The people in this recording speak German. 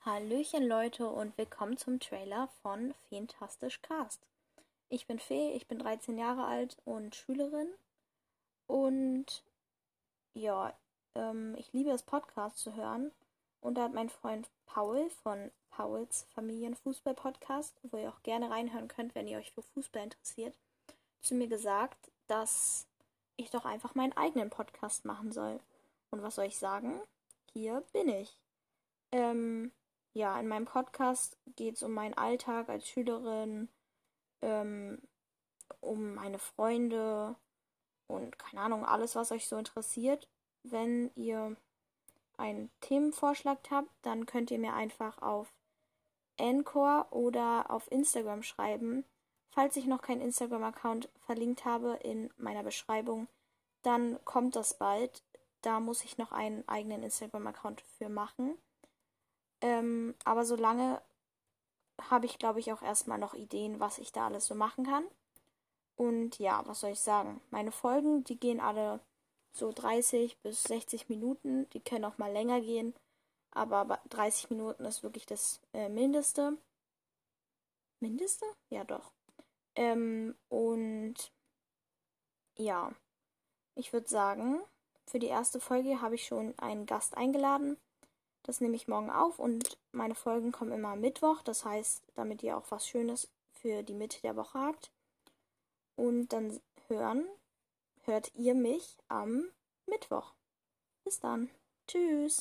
Hallöchen Leute und willkommen zum Trailer von Fantastisch Cast. Ich bin Fee, ich bin 13 Jahre alt und Schülerin und ja, ähm, ich liebe es Podcast zu hören und da hat mein Freund Paul von Pauls Familienfußball-Podcast, wo ihr auch gerne reinhören könnt, wenn ihr euch für Fußball interessiert, zu mir gesagt, dass ich doch einfach meinen eigenen Podcast machen soll. Und was soll ich sagen? Hier bin ich. Ähm, ja, in meinem Podcast geht es um meinen Alltag als Schülerin, ähm, um meine Freunde und keine Ahnung, alles, was euch so interessiert. Wenn ihr einen Themenvorschlag habt, dann könnt ihr mir einfach auf Anchor oder auf Instagram schreiben. Falls ich noch keinen Instagram-Account verlinkt habe in meiner Beschreibung, dann kommt das bald. Da muss ich noch einen eigenen Instagram-Account für machen. Ähm, aber solange habe ich, glaube ich, auch erstmal noch Ideen, was ich da alles so machen kann. Und ja, was soll ich sagen? Meine Folgen, die gehen alle so 30 bis 60 Minuten. Die können auch mal länger gehen. Aber 30 Minuten ist wirklich das äh, Mindeste. Mindeste? Ja, doch. Ähm, und ja, ich würde sagen, für die erste Folge habe ich schon einen Gast eingeladen. Das nehme ich morgen auf und meine Folgen kommen immer am Mittwoch. Das heißt, damit ihr auch was Schönes für die Mitte der Woche habt. Und dann hören, hört ihr mich am Mittwoch. Bis dann. Tschüss.